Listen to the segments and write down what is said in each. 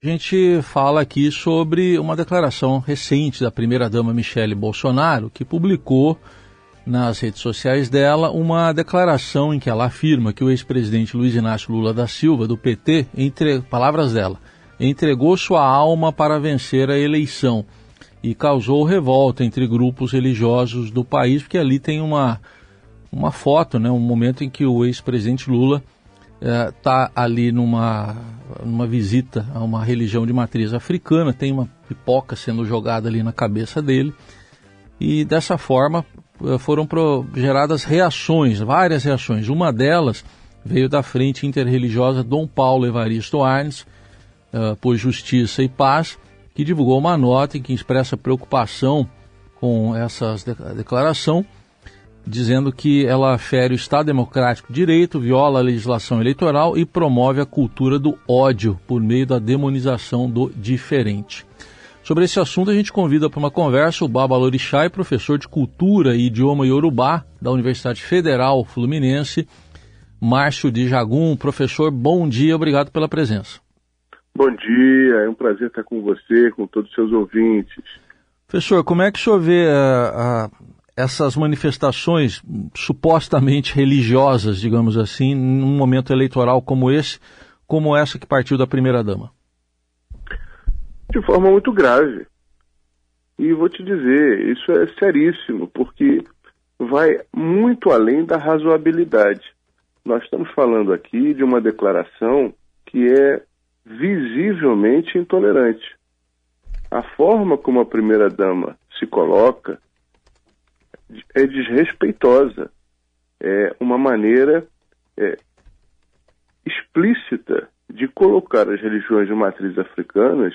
A gente fala aqui sobre uma declaração recente da primeira-dama Michele Bolsonaro, que publicou nas redes sociais dela uma declaração em que ela afirma que o ex-presidente Luiz Inácio Lula da Silva, do PT, entre palavras dela, entregou sua alma para vencer a eleição e causou revolta entre grupos religiosos do país, porque ali tem uma, uma foto, né, um momento em que o ex-presidente Lula está é, ali numa, numa visita a uma religião de matriz africana, tem uma pipoca sendo jogada ali na cabeça dele, e dessa forma é, foram pro, geradas reações, várias reações. Uma delas veio da Frente Interreligiosa Dom Paulo Evaristo Arnes, uh, por Justiça e Paz, que divulgou uma nota em que expressa preocupação com essa declaração dizendo que ela fere o Estado Democrático de Direito, viola a legislação eleitoral e promove a cultura do ódio por meio da demonização do diferente. Sobre esse assunto, a gente convida para uma conversa o Baba Lorixai, professor de Cultura e Idioma Yorubá da Universidade Federal Fluminense, Márcio de Jagum. Professor, bom dia, obrigado pela presença. Bom dia, é um prazer estar com você, com todos os seus ouvintes. Professor, como é que o senhor vê a, a essas manifestações supostamente religiosas, digamos assim, num momento eleitoral como esse, como essa que partiu da primeira-dama? De forma muito grave. E vou te dizer, isso é seríssimo, porque vai muito além da razoabilidade. Nós estamos falando aqui de uma declaração que é visivelmente intolerante. A forma como a primeira-dama se coloca é desrespeitosa. É uma maneira é, explícita de colocar as religiões de matriz africanas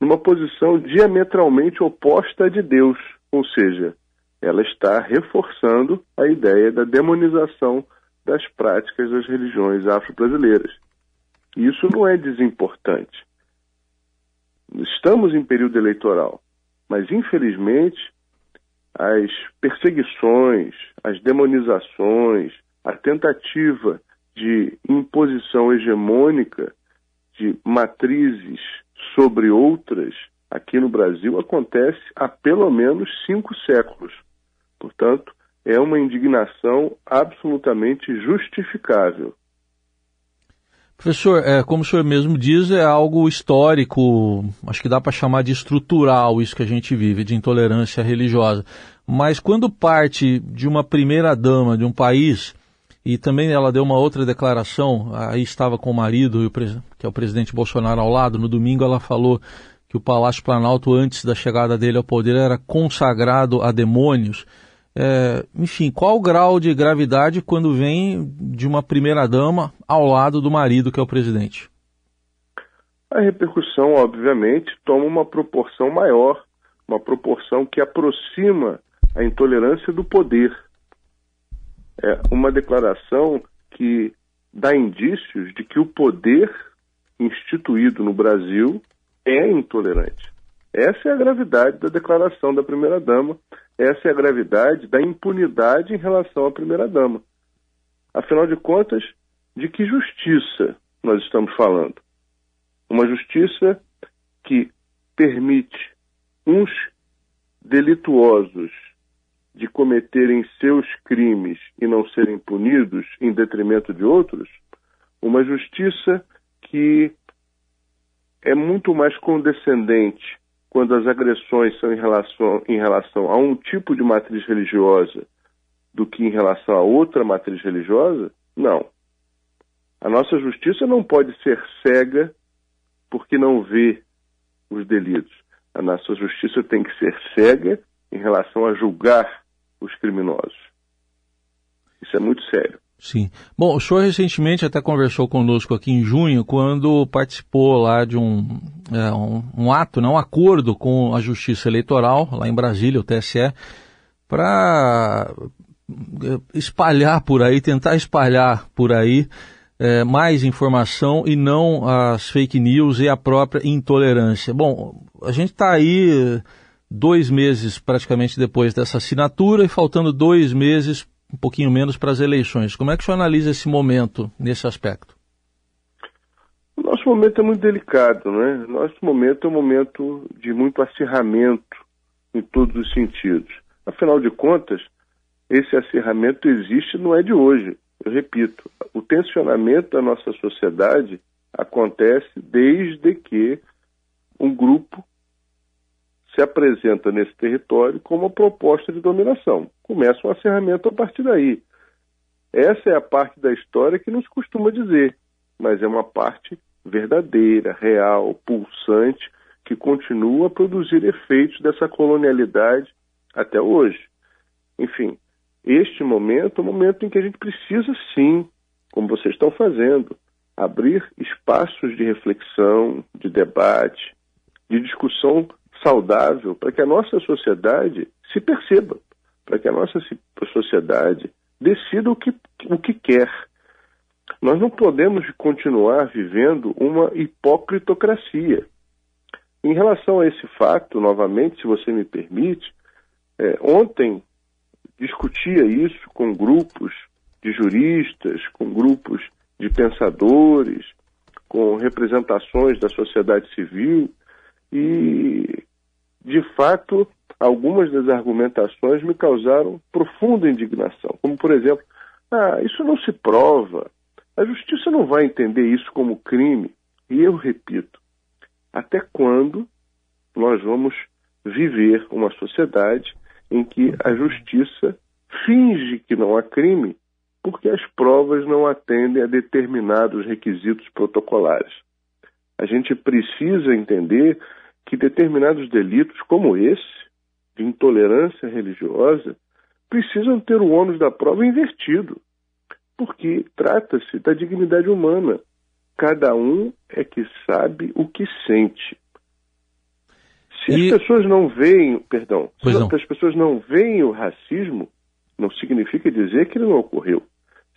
numa posição diametralmente oposta à de Deus, ou seja, ela está reforçando a ideia da demonização das práticas das religiões afro-brasileiras. Isso não é desimportante. Estamos em período eleitoral, mas infelizmente as perseguições, as demonizações, a tentativa de imposição hegemônica de matrizes sobre outras aqui no Brasil acontece há pelo menos cinco séculos. Portanto, é uma indignação absolutamente justificável. Professor, é, como o senhor mesmo diz, é algo histórico, acho que dá para chamar de estrutural isso que a gente vive, de intolerância religiosa. Mas quando parte de uma primeira-dama de um país, e também ela deu uma outra declaração, aí estava com o marido, que é o presidente Bolsonaro ao lado, no domingo ela falou que o Palácio Planalto, antes da chegada dele ao poder, era consagrado a demônios. É, enfim, qual o grau de gravidade quando vem de uma primeira-dama ao lado do marido, que é o presidente? A repercussão, obviamente, toma uma proporção maior, uma proporção que aproxima a intolerância do poder. É uma declaração que dá indícios de que o poder instituído no Brasil é intolerante. Essa é a gravidade da declaração da primeira-dama, essa é a gravidade da impunidade em relação à primeira-dama. Afinal de contas, de que justiça nós estamos falando? Uma justiça que permite uns delituosos de cometerem seus crimes e não serem punidos em detrimento de outros? Uma justiça que é muito mais condescendente quando as agressões são em relação, em relação a um tipo de matriz religiosa do que em relação a outra matriz religiosa? Não. A nossa justiça não pode ser cega porque não vê os delitos. A nossa justiça tem que ser cega em relação a julgar os criminosos. Isso é muito sério. Sim. Bom, o senhor recentemente até conversou conosco aqui em junho, quando participou lá de um, é, um, um, ato, não, um acordo com a Justiça Eleitoral, lá em Brasília, o TSE, para é, espalhar por aí, tentar espalhar por aí é, mais informação e não as fake news e a própria intolerância. Bom, a gente está aí dois meses praticamente depois dessa assinatura e faltando dois meses um pouquinho menos para as eleições. Como é que o senhor analisa esse momento nesse aspecto? Nosso momento é muito delicado, não é? Nosso momento é um momento de muito acirramento em todos os sentidos. Afinal de contas, esse acirramento existe não é de hoje. Eu repito, o tensionamento da nossa sociedade acontece desde que um grupo se apresenta nesse território com uma proposta de dominação. Começa um acirramento a partir daí. Essa é a parte da história que nos costuma dizer, mas é uma parte verdadeira, real, pulsante, que continua a produzir efeitos dessa colonialidade até hoje. Enfim, este momento é um momento em que a gente precisa sim, como vocês estão fazendo, abrir espaços de reflexão, de debate, de discussão saudável para que a nossa sociedade se perceba, para que a nossa sociedade decida o que, o que quer. Nós não podemos continuar vivendo uma hipocritocracia. Em relação a esse fato, novamente, se você me permite, é, ontem discutia isso com grupos de juristas, com grupos de pensadores, com representações da sociedade civil e, de fato, algumas das argumentações me causaram profunda indignação, como, por exemplo, ah, isso não se prova, a justiça não vai entender isso como crime. E eu repito, até quando nós vamos viver uma sociedade em que a justiça finge que não há crime porque as provas não atendem a determinados requisitos protocolares. A gente precisa entender que determinados delitos, como esse, de intolerância religiosa, precisam ter o ônus da prova invertido, porque trata-se da dignidade humana. Cada um é que sabe o que sente. Se e... as pessoas não veem, perdão, pois se não. as pessoas não veem o racismo, não significa dizer que ele não ocorreu.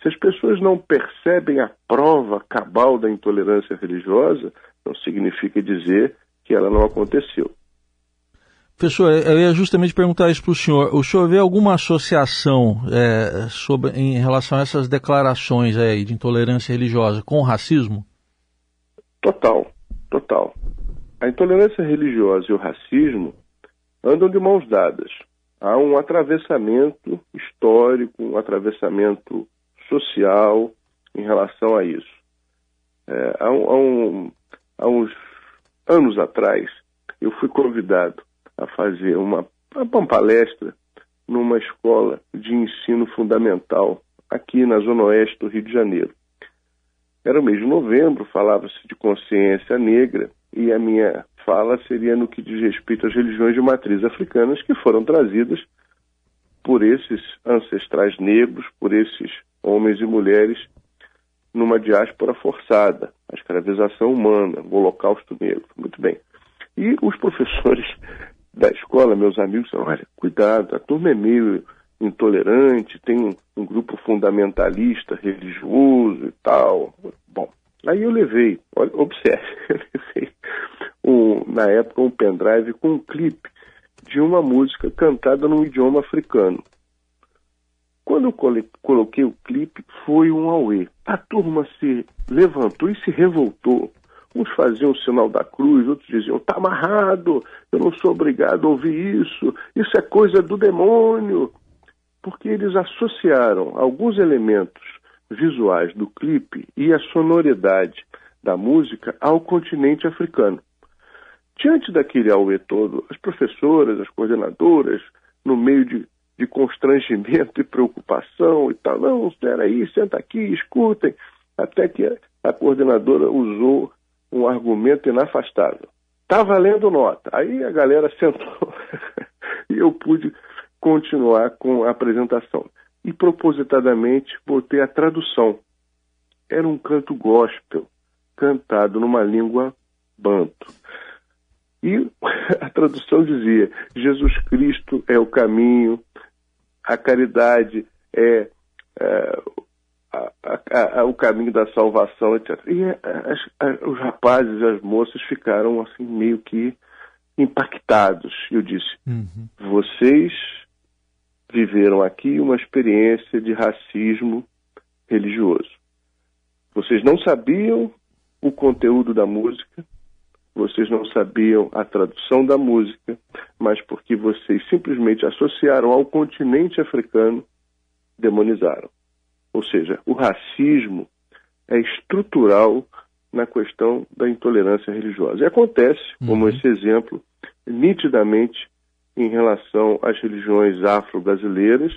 Se as pessoas não percebem a prova cabal da intolerância religiosa, não significa dizer que ela não aconteceu. Professor, eu ia justamente perguntar isso para o senhor. O senhor vê alguma associação é, sobre, em relação a essas declarações aí de intolerância religiosa com o racismo? Total, total. A intolerância religiosa e o racismo andam de mãos dadas. Há um atravessamento histórico, um atravessamento social em relação a isso. É, há, um, há uns anos atrás, eu fui convidado a fazer uma, uma palestra numa escola de ensino fundamental aqui na Zona Oeste do Rio de Janeiro. Era o mês de novembro, falava-se de consciência negra e a minha fala seria no que diz respeito às religiões de matriz africanas que foram trazidas por esses ancestrais negros, por esses homens e mulheres numa diáspora forçada, a escravização humana, o holocausto negro. Muito bem. E os professores da escola, meus amigos, disseram, olha, cuidado, a turma é meio intolerante, tem um, um grupo fundamentalista, religioso e tal. Bom, aí eu levei, olha, observe, na época um pendrive com um clipe de uma música cantada num idioma africano. Quando eu coloquei o clipe, foi um auê. A turma se levantou e se revoltou. Uns faziam o sinal da cruz, outros diziam, tá amarrado, eu não sou obrigado a ouvir isso, isso é coisa do demônio. Porque eles associaram alguns elementos visuais do clipe e a sonoridade da música ao continente africano. Diante daquele auê todo, as professoras, as coordenadoras, no meio de, de constrangimento e preocupação e tal, não, espera aí, senta aqui, escutem, até que a, coordenadora usou um argumento inafastável. Tá valendo nota. Aí a galera sentou e eu pude continuar com a apresentação. E propositadamente botei a tradução. Era um canto gospel, cantado numa língua banto. E a tradução dizia: Jesus Cristo é o caminho, a caridade é, é a, a, a, o caminho da salvação, etc. E as, os rapazes e as moças ficaram assim meio que impactados. Eu disse: uhum. vocês viveram aqui uma experiência de racismo religioso. Vocês não sabiam o conteúdo da música, vocês não sabiam a tradução da música, mas porque vocês simplesmente associaram ao continente africano, demonizaram. Ou seja, o racismo é estrutural na questão da intolerância religiosa. E acontece, como uhum. esse exemplo, nitidamente em relação às religiões afro-brasileiras,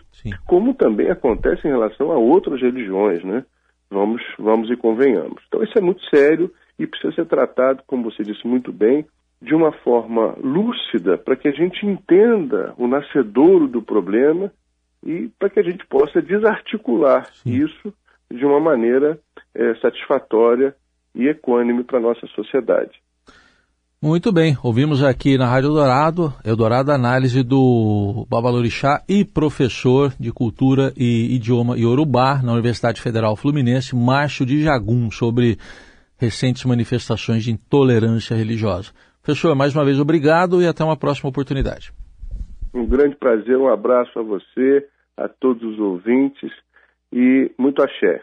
como também acontece em relação a outras religiões, né? Vamos, vamos e convenhamos. Então isso é muito sério e precisa ser tratado, como você disse muito bem, de uma forma lúcida para que a gente entenda o nascedouro do problema e para que a gente possa desarticular Sim. isso de uma maneira é, satisfatória e equânime para a nossa sociedade. Muito bem, ouvimos aqui na Rádio Eldorado, Eldorado análise do Babalorixá e professor de cultura e idioma Yorubá na Universidade Federal Fluminense, Márcio de Jagum, sobre recentes manifestações de intolerância religiosa. Professor, mais uma vez obrigado e até uma próxima oportunidade. Um grande prazer, um abraço a você, a todos os ouvintes e muito axé.